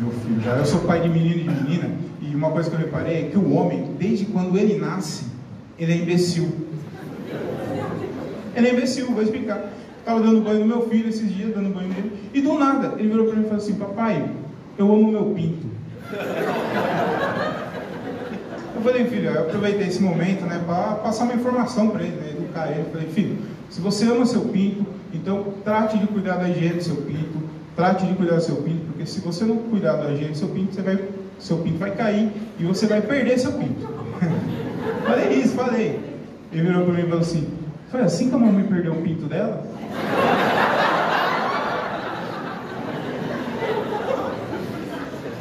meu filho já. Eu sou pai de menino e de menina, e uma coisa que eu reparei é que o homem, desde quando ele nasce, ele é imbecil. Ele é imbecil, vou explicar. Estava dando banho no meu filho esses dias, dando banho nele, e do nada ele virou para mim e falou assim: Papai, eu amo meu pinto. Eu falei, filho, eu aproveitei esse momento né, para passar uma informação para ele, né, educar ele. Eu falei, filho, se você ama seu pinto, então trate de cuidar da higiene do seu pinto, trate de cuidar do seu pinto, porque se você não cuidar da higiene do seu pinto, você vai, seu pinto vai cair e você vai perder seu pinto. falei isso, falei. Ele virou para mim e falou assim: Foi assim que a mamãe perdeu o pinto dela?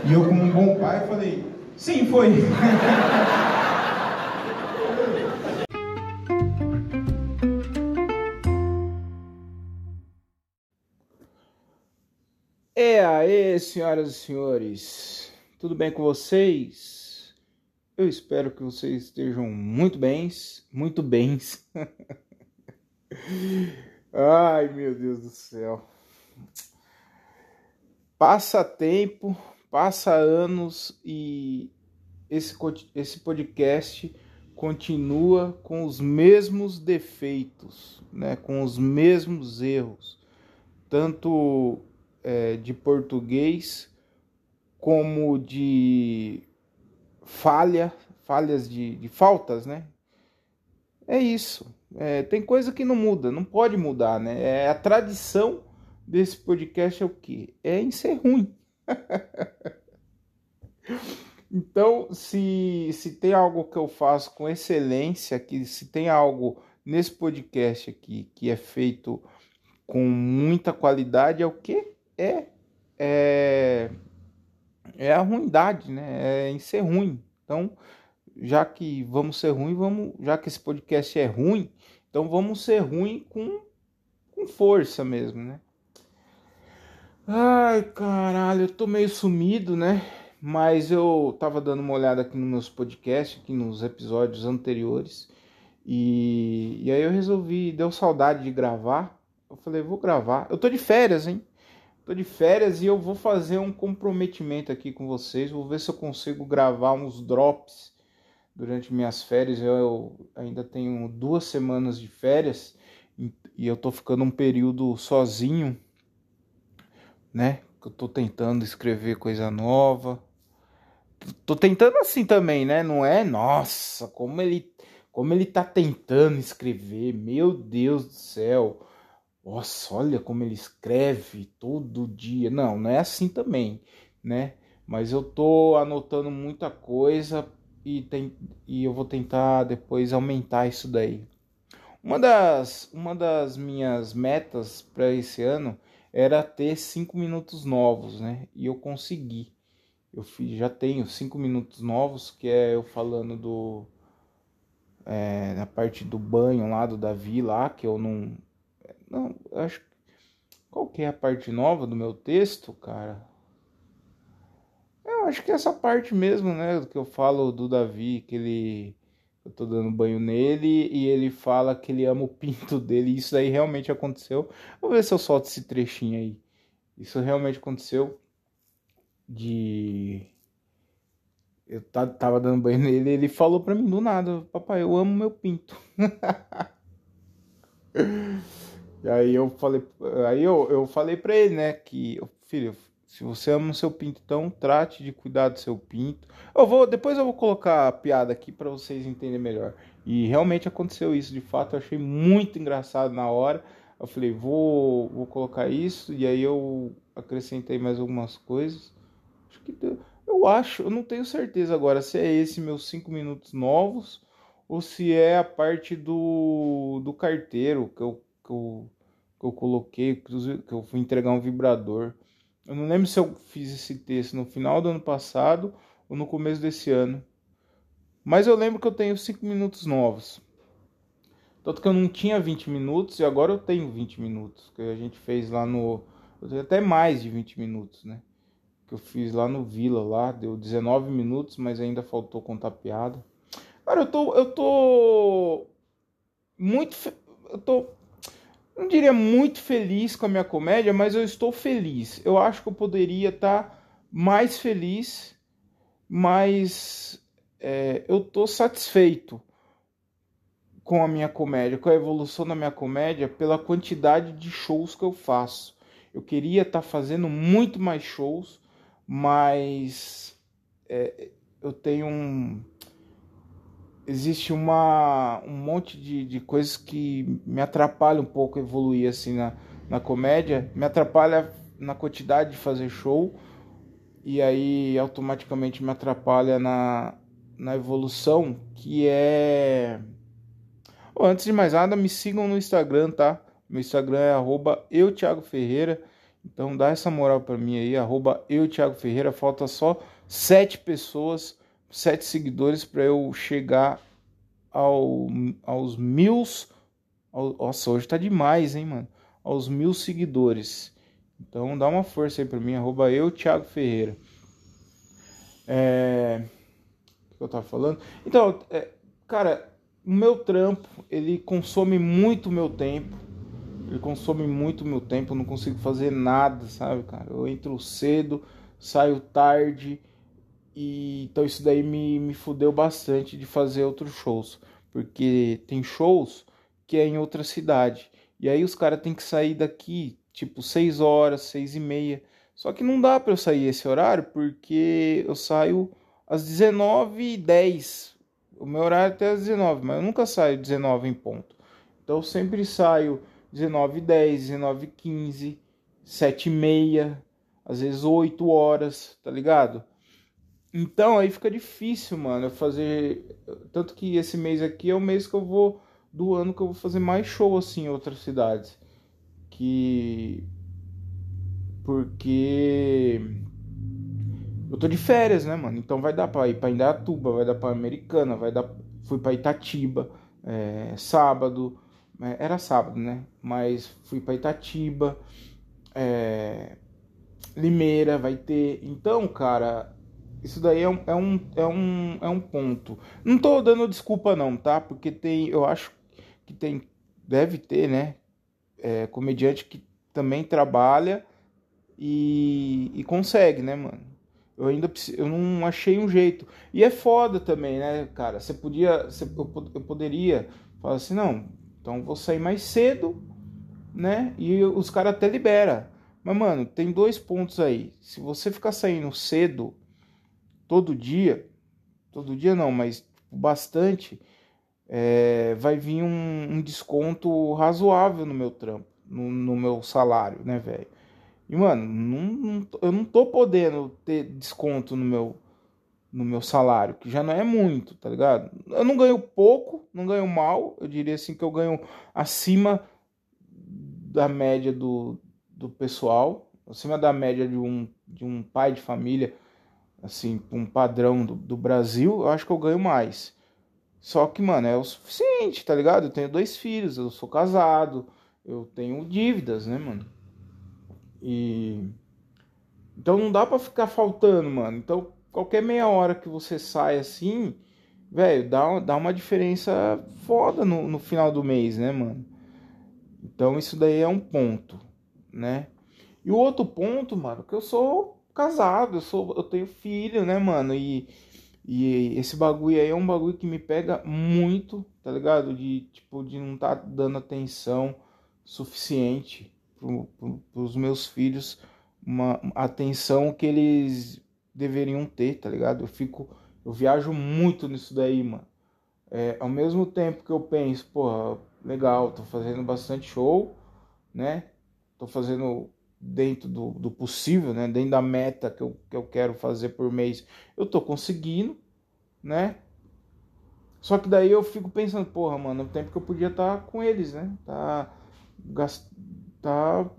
E eu, como um bom pai, falei: Sim, foi. É aí, senhoras e senhores, tudo bem com vocês? Eu espero que vocês estejam muito bens, muito bens. Ai, meu Deus do céu. Passa tempo, passa anos e esse, esse podcast continua com os mesmos defeitos, né, com os mesmos erros, tanto é, de português como de falha, falhas de, de faltas, né? É isso. É, tem coisa que não muda, não pode mudar, né? É a tradição desse podcast é o quê? É em ser ruim. então, se, se tem algo que eu faço com excelência, que se tem algo nesse podcast aqui que é feito com muita qualidade, é o quê? É, é, é a ruindade, né? É em ser ruim. Então, já que vamos ser ruim, vamos, já que esse podcast é ruim, então vamos ser ruim com, com força mesmo, né? Ai, caralho, eu tô meio sumido, né? Mas eu tava dando uma olhada aqui nos meus podcasts, aqui nos episódios anteriores. E, e aí eu resolvi, deu saudade de gravar. Eu falei, vou gravar. Eu tô de férias, hein? Tô de férias e eu vou fazer um comprometimento aqui com vocês. Vou ver se eu consigo gravar uns drops durante minhas férias. Eu ainda tenho duas semanas de férias e eu tô ficando um período sozinho, né? Eu tô tentando escrever coisa nova. Tô tentando assim também, né? Não é? Nossa, como ele, como ele tá tentando escrever. Meu Deus do céu nossa, olha como ele escreve todo dia. Não, não é assim também, né? Mas eu tô anotando muita coisa e, tem, e eu vou tentar depois aumentar isso daí. Uma das, uma das minhas metas para esse ano era ter cinco minutos novos, né? E eu consegui. Eu fiz, já tenho cinco minutos novos, que é eu falando do. É, na parte do banho lá do Davi lá, que eu não, não, acho. Qual que é a parte nova do meu texto, cara? Eu acho que é essa parte mesmo, né? Que eu falo do Davi, que ele. Eu tô dando banho nele e ele fala que ele ama o pinto dele. Isso aí realmente aconteceu. Vou ver se eu solto esse trechinho aí. Isso realmente aconteceu. De. Eu tava dando banho nele e ele falou pra mim do nada: Papai, eu amo meu pinto. E aí eu falei, aí eu, eu falei para ele, né, que filho, se você ama o seu pinto, então trate de cuidar do seu pinto. Eu vou, depois eu vou colocar a piada aqui para vocês entenderem melhor. E realmente aconteceu isso, de fato, eu achei muito engraçado na hora. Eu falei, vou, vou colocar isso e aí eu acrescentei mais algumas coisas. Acho que deu, eu acho, eu não tenho certeza agora se é esse meus cinco minutos novos ou se é a parte do, do carteiro que eu que eu, que eu coloquei, que eu fui entregar um vibrador. Eu não lembro se eu fiz esse texto no final do ano passado ou no começo desse ano. Mas eu lembro que eu tenho 5 minutos novos. Tanto que eu não tinha 20 minutos e agora eu tenho 20 minutos. Que a gente fez lá no. Eu tenho até mais de 20 minutos, né? Que eu fiz lá no Vila, lá. Deu 19 minutos, mas ainda faltou contar piada. Cara, eu tô. Eu tô. Muito. Eu tô não diria muito feliz com a minha comédia, mas eu estou feliz. Eu acho que eu poderia estar tá mais feliz, mais é, eu tô satisfeito com a minha comédia, com a evolução da minha comédia, pela quantidade de shows que eu faço. Eu queria estar tá fazendo muito mais shows, mas é, eu tenho um. Existe uma, um monte de, de coisas que me atrapalham um pouco evoluir assim na, na comédia, me atrapalha na quantidade de fazer show e aí automaticamente me atrapalha na, na evolução, que é antes de mais nada, me sigam no Instagram, tá? Meu Instagram é arroba eu, Thiago Ferreira. Então dá essa moral para mim aí, arroba eu, Thiago Ferreira. Falta só sete pessoas, sete seguidores para eu chegar ao, aos mil. Ao, nossa, hoje tá demais, hein, mano? Aos mil seguidores. Então dá uma força aí para mim, arroba eu, Thiago Ferreira. É... O que eu tava falando? Então, é... cara, o meu trampo, ele consome muito meu tempo. Ele consome muito meu tempo, eu não consigo fazer nada, sabe, cara? Eu entro cedo, saio tarde, e então isso daí me, me fudeu bastante de fazer outros shows. Porque tem shows que é em outra cidade. E aí os caras têm que sair daqui, tipo, 6 horas, 6 e meia. Só que não dá para eu sair esse horário porque eu saio às 19h10 o meu horário é até às 19, mas eu nunca saio 19 em ponto. Então eu sempre saio 19 10, 19 15, 7 e meia, às vezes 8 horas, tá ligado? Então aí fica difícil, mano, fazer. Tanto que esse mês aqui é o mês que eu vou. Do ano que eu vou fazer mais show assim em outras cidades. Que. Porque eu tô de férias, né, mano? Então vai dar pra ir pra Indaiatuba, vai dar pra Americana, vai dar. Fui pra Itatiba, é, sábado. É, era sábado, né? Mas fui pra Itatiba. É, Limeira vai ter. Então, cara, isso daí é um, é um, é um, é um ponto. Não tô dando desculpa, não, tá? Porque tem. Eu acho que tem. Deve ter, né? É, comediante que também trabalha e, e consegue, né, mano? Eu ainda eu não achei um jeito. E é foda também, né, cara? Você podia. Eu, eu poderia falar assim, não, então vou sair mais cedo, né? E os caras até libera. Mas, mano, tem dois pontos aí. Se você ficar saindo cedo todo dia, todo dia não, mas bastante, é, vai vir um, um, desconto razoável no meu trampo, no, no meu salário, né, velho? E, mano, não, não, eu não tô podendo ter desconto no meu, no meu salário, que já não é muito, tá ligado? Eu não ganho pouco, não ganho mal, eu diria assim que eu ganho acima da média do, do pessoal, acima da média de um, de um pai de família, assim, um padrão do, do Brasil, eu acho que eu ganho mais. Só que, mano, é o suficiente, tá ligado? Eu tenho dois filhos, eu sou casado, eu tenho dívidas, né, mano? E então não dá para ficar faltando, mano. Então qualquer meia hora que você sai assim, velho, dá, dá uma diferença foda no, no final do mês, né, mano? Então isso daí é um ponto, né? E o outro ponto, mano, que eu sou casado, eu sou, eu tenho filho, né, mano? E, e esse bagulho aí é um bagulho que me pega muito, tá ligado? De tipo de não tá dando atenção suficiente para os meus filhos uma atenção que eles deveriam ter, tá ligado? Eu fico, eu viajo muito nisso daí, mano. É, ao mesmo tempo que eu penso, porra, legal, tô fazendo bastante show, né? Tô fazendo dentro do, do possível, né? Dentro da meta que eu, que eu quero fazer por mês, eu tô conseguindo, né? Só que daí eu fico pensando, porra, mano, o tempo que eu podia estar tá com eles, né? Tá gast tá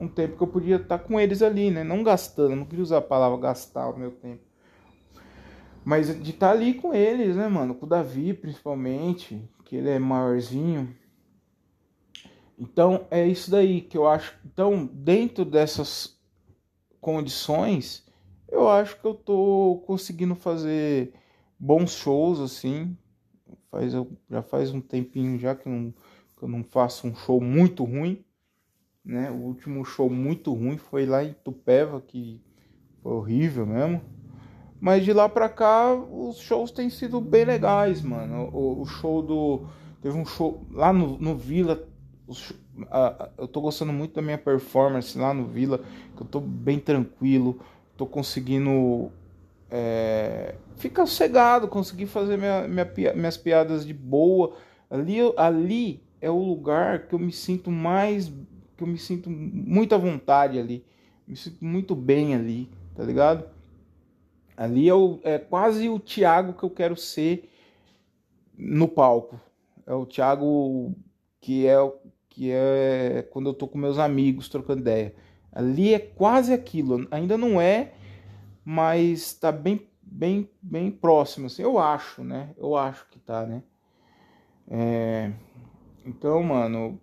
um tempo que eu podia estar tá com eles ali, né? Não gastando, não queria usar a palavra gastar o meu tempo. Mas de estar tá ali com eles, né, mano? Com o Davi, principalmente, que ele é maiorzinho. Então, é isso daí que eu acho. Então, dentro dessas condições, eu acho que eu tô conseguindo fazer bons shows, assim. Faz, já faz um tempinho já que não que eu não faço um show muito ruim, né? O último show muito ruim foi lá em Tupéva, que Foi horrível mesmo. Mas de lá pra cá, os shows têm sido bem legais, mano. O, o show do. Teve um show lá no, no Vila. Eu tô gostando muito da minha performance lá no Vila. Que eu tô bem tranquilo. Tô conseguindo. É, ficar sossegado, conseguir fazer minha, minha, minhas piadas de boa. Ali, ali é o lugar que eu me sinto mais. Que eu me sinto muito à vontade ali. Me sinto muito bem ali, tá ligado? Ali é, o, é quase o Thiago que eu quero ser no palco. É o Thiago que é que é quando eu tô com meus amigos trocando ideia. Ali é quase aquilo, ainda não é, mas tá bem bem bem próximo assim, eu acho, né? Eu acho que tá, né? É... Então, mano,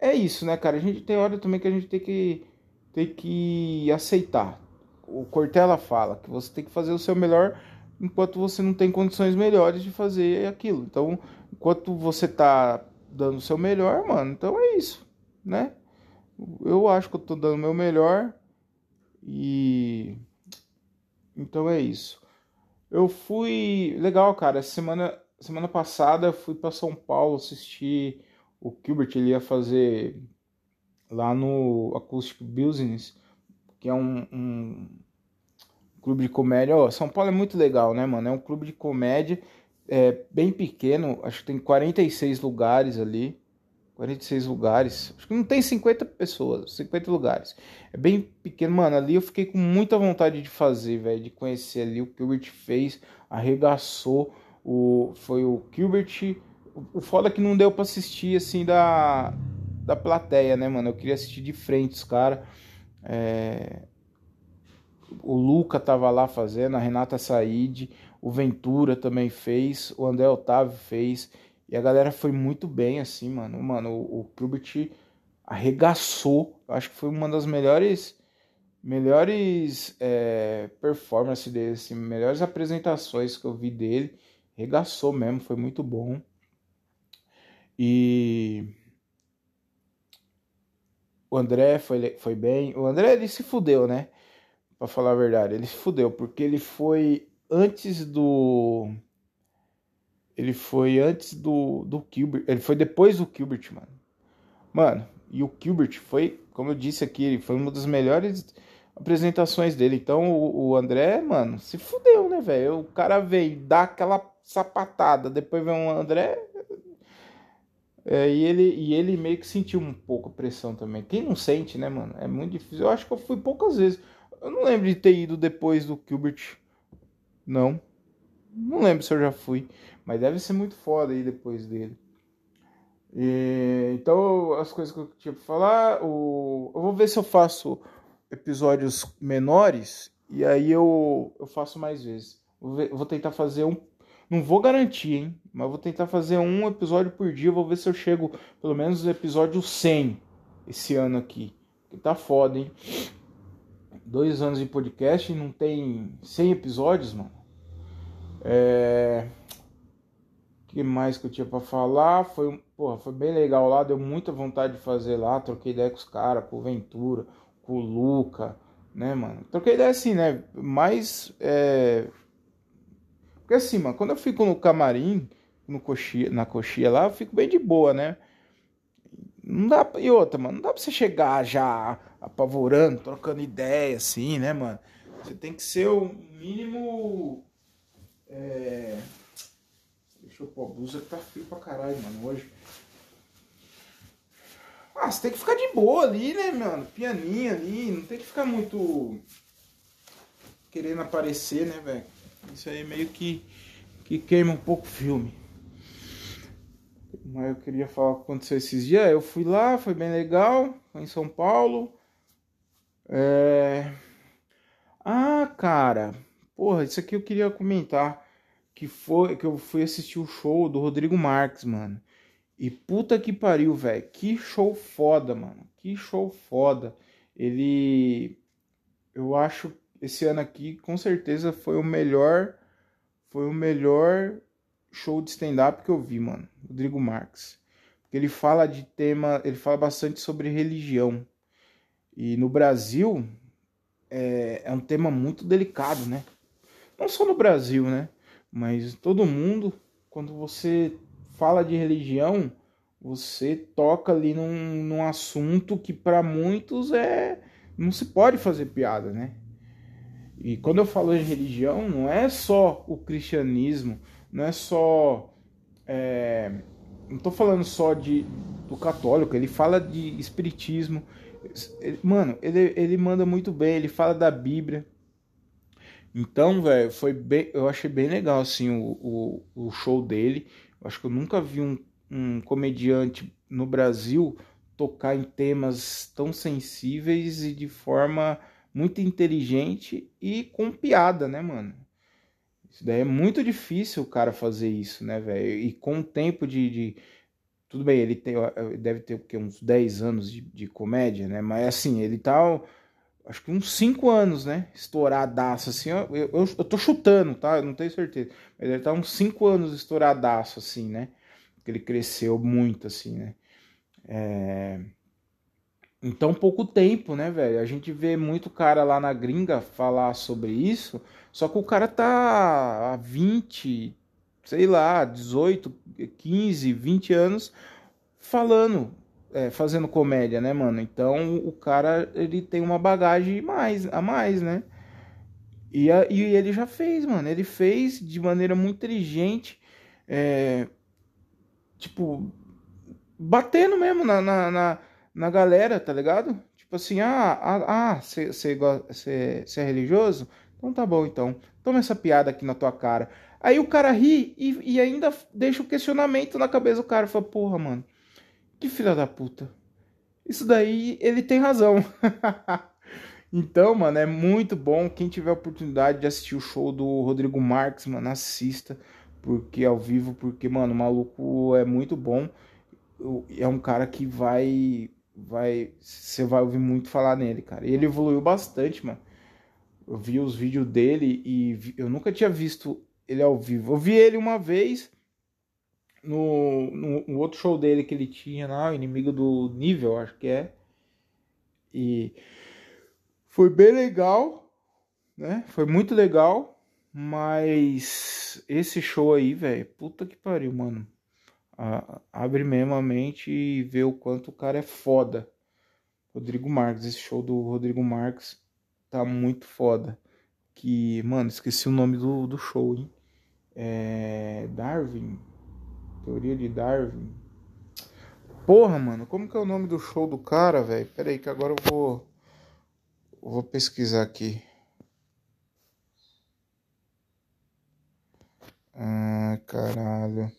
é isso, né, cara? A gente tem hora também que a gente tem que tem que aceitar o Cortella fala que você tem que fazer o seu melhor enquanto você não tem condições melhores de fazer aquilo. Então, enquanto você tá dando o seu melhor, mano, então é isso, né? Eu acho que eu tô dando o meu melhor e então é isso. Eu fui legal, cara, semana semana passada eu fui para São Paulo assistir o Gilbert, ele ia fazer lá no Acoustic Business que é um, um clube de comédia. Oh, São Paulo é muito legal, né, mano? É um clube de comédia é, bem pequeno, acho que tem 46 lugares ali. 46 lugares. Acho que não tem 50 pessoas, 50 lugares. É bem pequeno, mano. Ali eu fiquei com muita vontade de fazer, velho, de conhecer ali o que o Gilbert fez, arregaçou. O, foi o Gilbert. O, o foda é que não deu para assistir assim da, da plateia, né, mano? Eu queria assistir de frente os caras. É... O Luca tava lá fazendo, a Renata Said, o Ventura também fez, o André Otávio fez. E a galera foi muito bem, assim, mano. Mano, o, o Kubert arregaçou. Acho que foi uma das melhores melhores é, performances dele, assim, melhores apresentações que eu vi dele. Arregaçou mesmo, foi muito bom. E o André foi, foi bem. O André ele se fudeu, né? Pra falar a verdade. Ele se fudeu, porque ele foi antes do. Ele foi antes do, do Gilbert. Ele foi depois do Gilbert, mano. Mano, e o Gilbert foi, como eu disse aqui, ele foi uma das melhores apresentações dele. Então o, o André, mano, se fudeu, né, velho? O cara veio dar aquela sapatada, depois vem um André, é, e, ele, e ele meio que sentiu um pouco a pressão também. Quem não sente, né, mano? É muito difícil. Eu acho que eu fui poucas vezes. Eu não lembro de ter ido depois do Gilbert. Não. Não lembro se eu já fui. Mas deve ser muito foda aí depois dele. E, então, as coisas que eu tinha pra falar. O, eu vou ver se eu faço episódios menores. E aí eu, eu faço mais vezes. Vou, ver, vou tentar fazer um não vou garantir, hein? Mas vou tentar fazer um episódio por dia. Vou ver se eu chego pelo menos no episódio 100 esse ano aqui. Que tá foda, hein? Dois anos de podcast e não tem 100 episódios, mano. É... O que mais que eu tinha para falar? Foi, porra, foi bem legal lá. Deu muita vontade de fazer lá. Troquei ideia com os caras, com o Ventura, com o Luca, né, mano? Troquei ideia assim, né? Mais. É porque assim, mano, quando eu fico no camarim, no coxia, na coxia lá, eu fico bem de boa, né? Não dá, e outra, mano, não dá pra você chegar já apavorando, trocando ideia, assim, né, mano? Você tem que ser o mínimo. É... Deixa eu pôr a blusa que tá frio pra caralho, mano, hoje. Ah, você tem que ficar de boa ali, né, mano? Pianinho ali, não tem que ficar muito. querendo aparecer, né, velho? Isso aí meio que, que queima um pouco o filme. Mas eu queria falar o que aconteceu esses dias. Eu fui lá, foi bem legal, foi em São Paulo. É... Ah, cara, porra, isso aqui eu queria comentar. Que foi que eu fui assistir o show do Rodrigo Marques, mano. E puta que pariu, velho. Que show foda, mano. Que show foda. Ele. Eu acho esse ano aqui com certeza foi o melhor foi o melhor show de stand-up que eu vi, mano. Rodrigo Marques. Porque ele fala de tema, ele fala bastante sobre religião. E no Brasil, é, é um tema muito delicado, né? Não só no Brasil, né? Mas todo mundo, quando você fala de religião, você toca ali num, num assunto que para muitos é não se pode fazer piada, né? E quando eu falo de religião, não é só o cristianismo, não é só. É, não estou falando só de, do católico, ele fala de espiritismo. Ele, mano, ele, ele manda muito bem, ele fala da Bíblia. Então, velho, foi bem. Eu achei bem legal, assim, o, o, o show dele. Eu acho que eu nunca vi um, um comediante no Brasil tocar em temas tão sensíveis e de forma muito inteligente e com piada, né, mano? Isso daí é muito difícil o cara fazer isso, né, velho? E com o tempo de, de, Tudo bem, ele tem, deve ter porque, uns 10 anos de, de comédia, né? Mas assim, ele tá. Acho que uns 5 anos, né? Estouradaço, assim. Eu, eu, eu tô chutando, tá? Eu não tenho certeza. Mas ele tá uns 5 anos estouradaço, assim, né? Porque ele cresceu muito, assim, né? É... Em tão pouco tempo, né, velho? A gente vê muito cara lá na gringa falar sobre isso, só que o cara tá há 20, sei lá, 18, 15, 20 anos falando, é, fazendo comédia, né, mano? Então o cara ele tem uma bagagem mais, a mais, né? E, a, e ele já fez, mano. Ele fez de maneira muito inteligente, é, tipo, batendo mesmo na, na, na na galera, tá ligado? Tipo assim, ah, você ah, ah, é religioso? Então tá bom, então. Toma essa piada aqui na tua cara. Aí o cara ri e, e ainda deixa o questionamento na cabeça do cara. Fala, porra, mano, que filha da puta. Isso daí, ele tem razão. então, mano, é muito bom. Quem tiver a oportunidade de assistir o show do Rodrigo Marques, mano, assista. Porque ao vivo, porque, mano, o maluco é muito bom. É um cara que vai vai você vai ouvir muito falar nele, cara. E ele evoluiu bastante, mano. Eu vi os vídeos dele e vi, eu nunca tinha visto ele ao vivo. Eu vi ele uma vez no, no, no, outro show dele que ele tinha lá, o Inimigo do Nível, acho que é. E foi bem legal, né? Foi muito legal, mas esse show aí, velho, puta que pariu, mano abre mesmo a mente e vê o quanto o cara é foda. Rodrigo Marques, esse show do Rodrigo Marques tá muito foda. Que, mano, esqueci o nome do, do show, hein? É. Darwin. Teoria de Darwin. Porra, mano, como que é o nome do show do cara, velho? Pera aí que agora eu vou. Eu vou pesquisar aqui. Ah, caralho.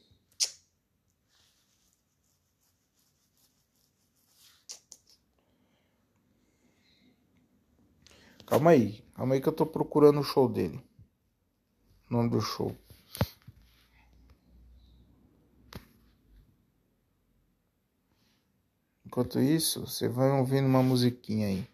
Calma aí, calma aí que eu tô procurando o show dele. O nome do show. Enquanto isso, você vai ouvindo uma musiquinha aí.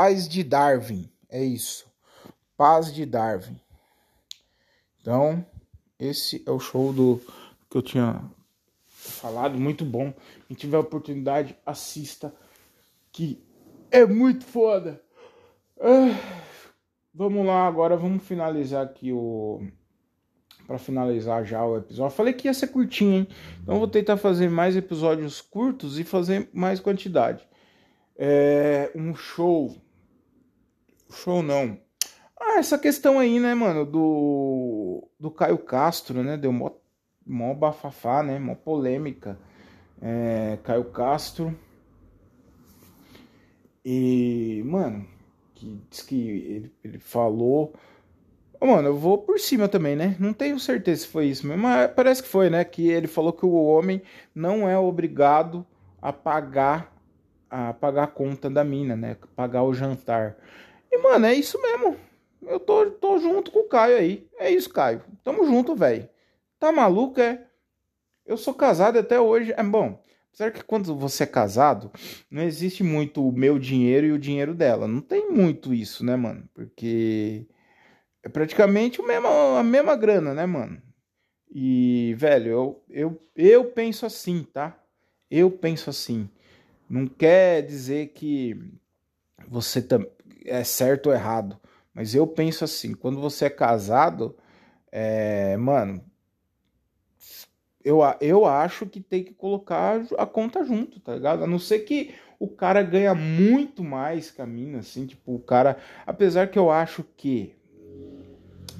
Paz de Darwin, é isso. Paz de Darwin. Então, esse é o show do que eu tinha falado, muito bom. Quem tiver oportunidade, assista, que é muito foda. Ah, vamos lá, agora vamos finalizar aqui o para finalizar já o episódio. falei que ia ser curtinho, hein? Então vou tentar fazer mais episódios curtos e fazer mais quantidade. É um show Show não. Ah, essa questão aí, né, mano, do, do Caio Castro, né? Deu mó, mó bafafá, né? Mó polêmica. É, Caio Castro. E, mano, que diz que ele, ele falou. Mano, eu vou por cima também, né? Não tenho certeza se foi isso mesmo, mas parece que foi, né? Que ele falou que o homem não é obrigado a pagar a pagar a conta da mina, né? Pagar o jantar. E, mano, é isso mesmo. Eu tô, tô junto com o Caio aí. É isso, Caio. Tamo junto, velho. Tá maluco, é? Eu sou casado até hoje. É bom. Apesar que quando você é casado, não existe muito o meu dinheiro e o dinheiro dela. Não tem muito isso, né, mano? Porque é praticamente mesmo, a mesma grana, né, mano? E, velho, eu, eu, eu penso assim, tá? Eu penso assim. Não quer dizer que você é certo ou errado. Mas eu penso assim, quando você é casado, é, mano, eu, eu acho que tem que colocar a conta junto, tá ligado? A não ser que o cara ganha muito mais que a mina, assim, tipo, o cara. Apesar que eu acho que.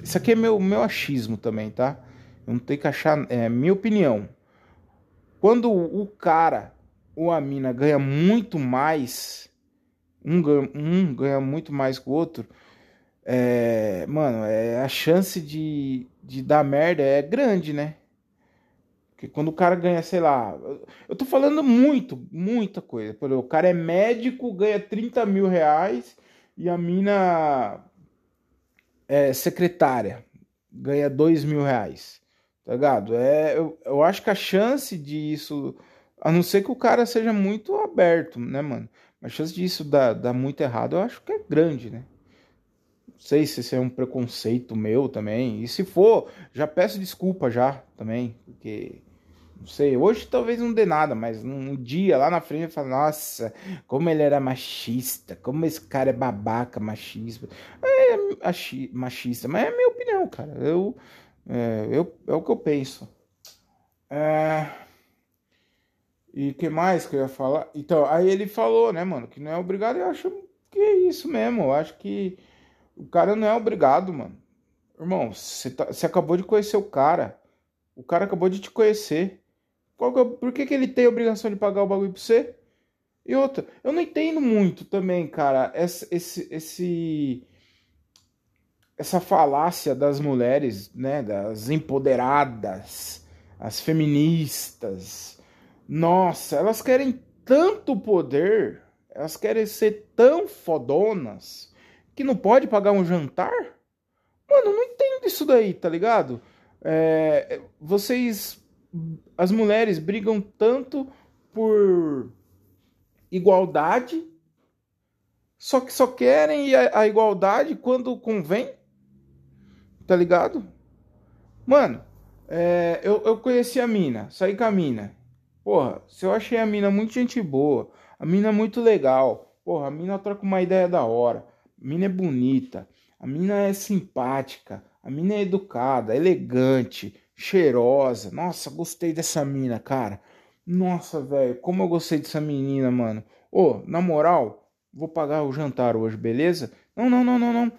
Isso aqui é meu, meu achismo também, tá? Eu não tenho que achar. É minha opinião. Quando o cara ou a mina ganha muito mais, um ganha, um ganha muito mais que o outro, é, mano, é, a chance de, de dar merda é grande, né? Porque quando o cara ganha, sei lá, eu tô falando muito, muita coisa. Por exemplo, o cara é médico, ganha 30 mil reais e a mina é secretária, ganha 2 mil reais. Tá ligado? É, eu, eu acho que a chance disso, a não ser que o cara seja muito aberto, né, mano? A chance disso dar, dar muito errado, eu acho que é grande, né? Não sei se isso é um preconceito meu também. E se for, já peço desculpa já também, porque não sei, hoje talvez não dê nada, mas um dia lá na frente eu falo, nossa, como ele era machista, como esse cara é babaca, machista. É, machista, mas é a minha opinião, cara. Eu, é, eu, é o que eu penso. É... E que mais que eu ia falar? Então, aí ele falou, né, mano, que não é obrigado. Eu acho que é isso mesmo. Eu acho que o cara não é obrigado, mano. Irmão, você, tá, acabou de conhecer o cara. O cara acabou de te conhecer. Qual que é, por que, que ele tem a obrigação de pagar o bagulho pra você? E outra, eu não entendo muito também, cara, esse, esse, esse essa falácia das mulheres, né, das empoderadas, as feministas. Nossa, elas querem tanto poder, elas querem ser tão fodonas que não pode pagar um jantar? Mano, não entendo isso daí, tá ligado? É, vocês, as mulheres brigam tanto por igualdade, só que só querem a, a igualdade quando convém, tá ligado? Mano, é, eu, eu conheci a mina, saí com a mina. Porra, se eu achei a mina muito gente boa, a mina muito legal, porra, a mina troca uma ideia da hora. A mina é bonita, a mina é simpática, a mina é educada, elegante, cheirosa. Nossa, gostei dessa mina, cara. Nossa, velho, como eu gostei dessa menina, mano. Ô, na moral, vou pagar o jantar hoje, beleza? Não, não, não, não, não.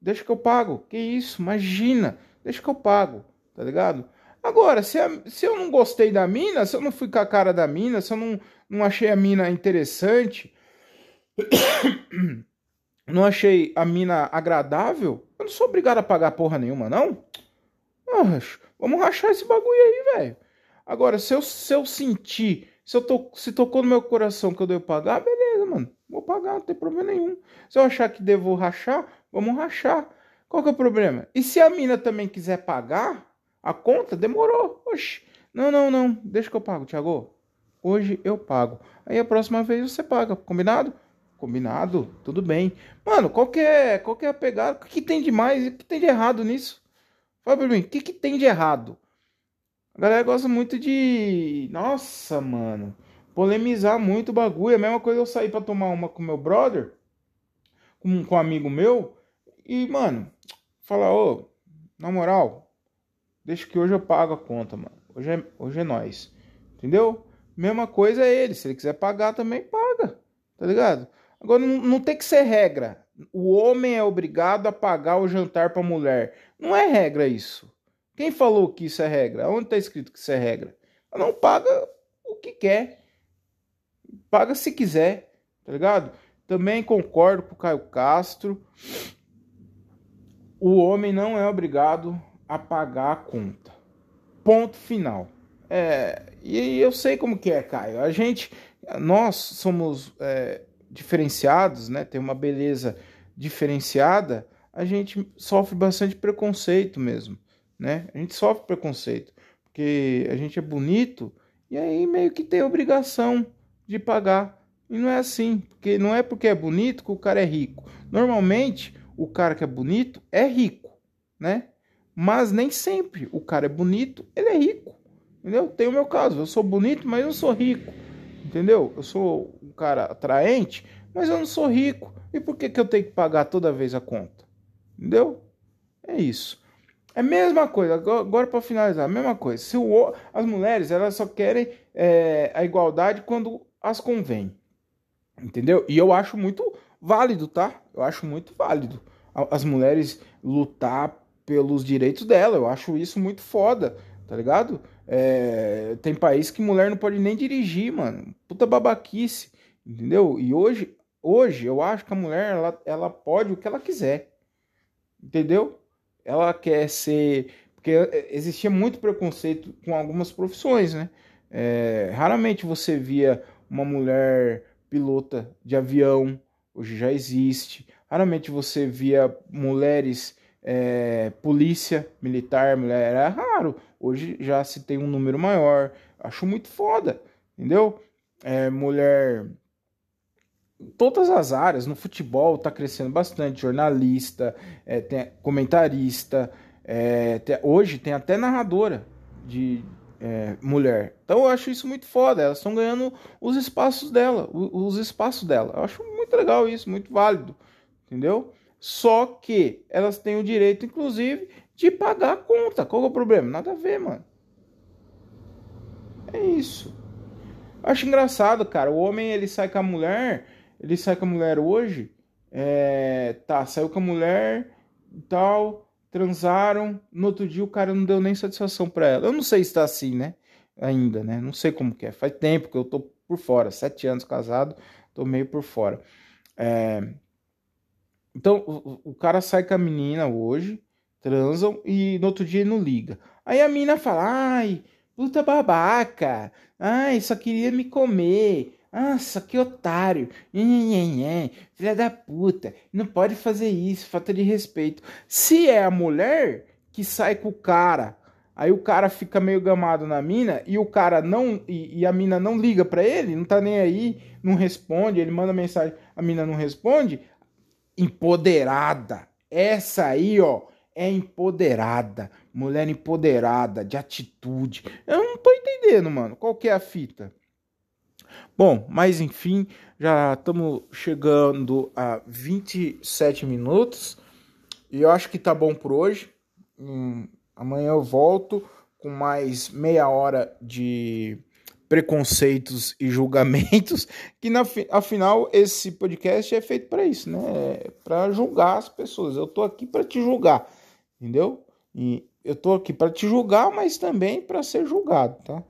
Deixa que eu pago. Que isso? Imagina. Deixa que eu pago, tá ligado? Agora, se, a, se eu não gostei da mina, se eu não fui com a cara da mina, se eu não, não achei a mina interessante, não achei a mina agradável, eu não sou obrigado a pagar porra nenhuma, não. vamos rachar esse bagulho aí, velho. Agora, se eu, se eu sentir, se, eu to, se tocou no meu coração que eu devo pagar, beleza, mano. Vou pagar, não tem problema nenhum. Se eu achar que devo rachar, vamos rachar. Qual que é o problema? E se a mina também quiser pagar a conta, demorou. Oxi. Não, não, não. Deixa que eu pago, Thiago. Hoje eu pago. Aí a próxima vez você paga. Combinado? Combinado, tudo bem. Mano, qual que é, qual que é a pegada? O que, tem de mais o que tem de errado nisso? Fala pra mim, o que, que tem de errado? A galera gosta muito de. Nossa, mano. Polemizar muito o bagulho. É a mesma coisa eu sair pra tomar uma com meu brother, com, com um amigo meu, e, mano, falar, ô, na moral, deixa que hoje eu pago a conta, mano. Hoje é, hoje é nós. Entendeu? Mesma coisa é ele. Se ele quiser pagar, também paga. Tá ligado? Agora, não, não tem que ser regra. O homem é obrigado a pagar o jantar para a mulher. Não é regra isso. Quem falou que isso é regra? Onde está escrito que isso é regra? Ela não paga o que quer. Paga se quiser, tá ligado? Também concordo com o Caio Castro. O homem não é obrigado a pagar a conta. Ponto final. É, e eu sei como que é, Caio. A gente, nós somos é, diferenciados, né? Tem uma beleza diferenciada. a gente sofre bastante preconceito mesmo, né? A gente sofre preconceito, porque a gente é bonito e aí meio que tem obrigação de pagar. E não é assim, porque não é porque é bonito que o cara é rico. Normalmente, o cara que é bonito é rico, né? Mas nem sempre o cara é bonito, ele é rico. Entendeu? Tem o meu caso, eu sou bonito, mas eu não sou rico. Entendeu? Eu sou um cara atraente, mas eu não sou rico. E por que, que eu tenho que pagar toda vez a conta? Entendeu? É isso. É a mesma coisa, agora para finalizar, a mesma coisa. Se o, as mulheres elas só querem é, a igualdade quando as convém. Entendeu? E eu acho muito válido, tá? Eu acho muito válido as mulheres lutar pelos direitos dela. Eu acho isso muito foda, tá ligado? É, tem país que mulher não pode nem dirigir, mano. Puta babaquice, entendeu? E hoje, hoje eu acho que a mulher ela, ela pode o que ela quiser, entendeu? Ela quer ser. Porque existia muito preconceito com algumas profissões, né? É, raramente você via uma mulher pilota de avião, hoje já existe. Raramente você via mulheres é, polícia militar, mulher, era raro. Hoje já se tem um número maior. Acho muito foda, entendeu? É, mulher. Todas as áreas, no futebol tá crescendo bastante. Jornalista, é, tem comentarista, é, tem, hoje tem até narradora de, é, mulher. Então eu acho isso muito foda. Elas estão ganhando os espaços dela, os espaços dela. Eu acho muito legal isso, muito válido, entendeu? Só que elas têm o direito, inclusive, de pagar a conta. Qual é o problema? Nada a ver, mano. É isso. Acho engraçado, cara. O homem ele sai com a mulher, ele sai com a mulher hoje. É, tá, saiu com a mulher e tal transaram, no outro dia o cara não deu nem satisfação para ela. Eu não sei se tá assim, né? Ainda, né? Não sei como que é. Faz tempo que eu tô por fora, sete anos casado, tô meio por fora. É... Então, o, o, cara sai com a menina hoje, transam e no outro dia ele não liga. Aí a menina fala, ai, puta babaca, ai, só queria me comer. Nossa, que otário. Filha da puta. Não pode fazer isso, falta de respeito. Se é a mulher que sai com o cara, aí o cara fica meio gamado na mina e o cara não e, e a mina não liga para ele, não tá nem aí, não responde, ele manda mensagem, a mina não responde, empoderada. Essa aí, ó, é empoderada, mulher empoderada, de atitude. Eu não tô entendendo, mano. Qual que é a fita? Bom, mas enfim, já estamos chegando a 27 minutos e eu acho que tá bom por hoje. Hum, amanhã eu volto com mais meia hora de preconceitos e julgamentos, que na, afinal esse podcast é feito para isso, né? É para julgar as pessoas. Eu tô aqui para te julgar, entendeu? E eu tô aqui para te julgar, mas também para ser julgado, tá?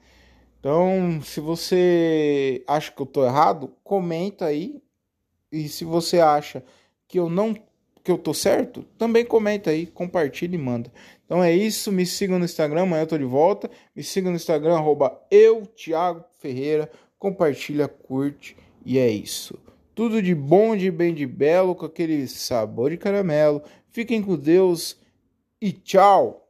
Então, se você acha que eu estou errado, comenta aí. E se você acha que eu não que eu tô certo, também comenta aí, compartilha e manda. Então é isso, me siga no Instagram, amanhã eu tô de volta. Me siga no Instagram, arroba eu, Thiago Ferreira. Compartilha, curte e é isso. Tudo de bom, de bem, de belo, com aquele sabor de caramelo. Fiquem com Deus e tchau!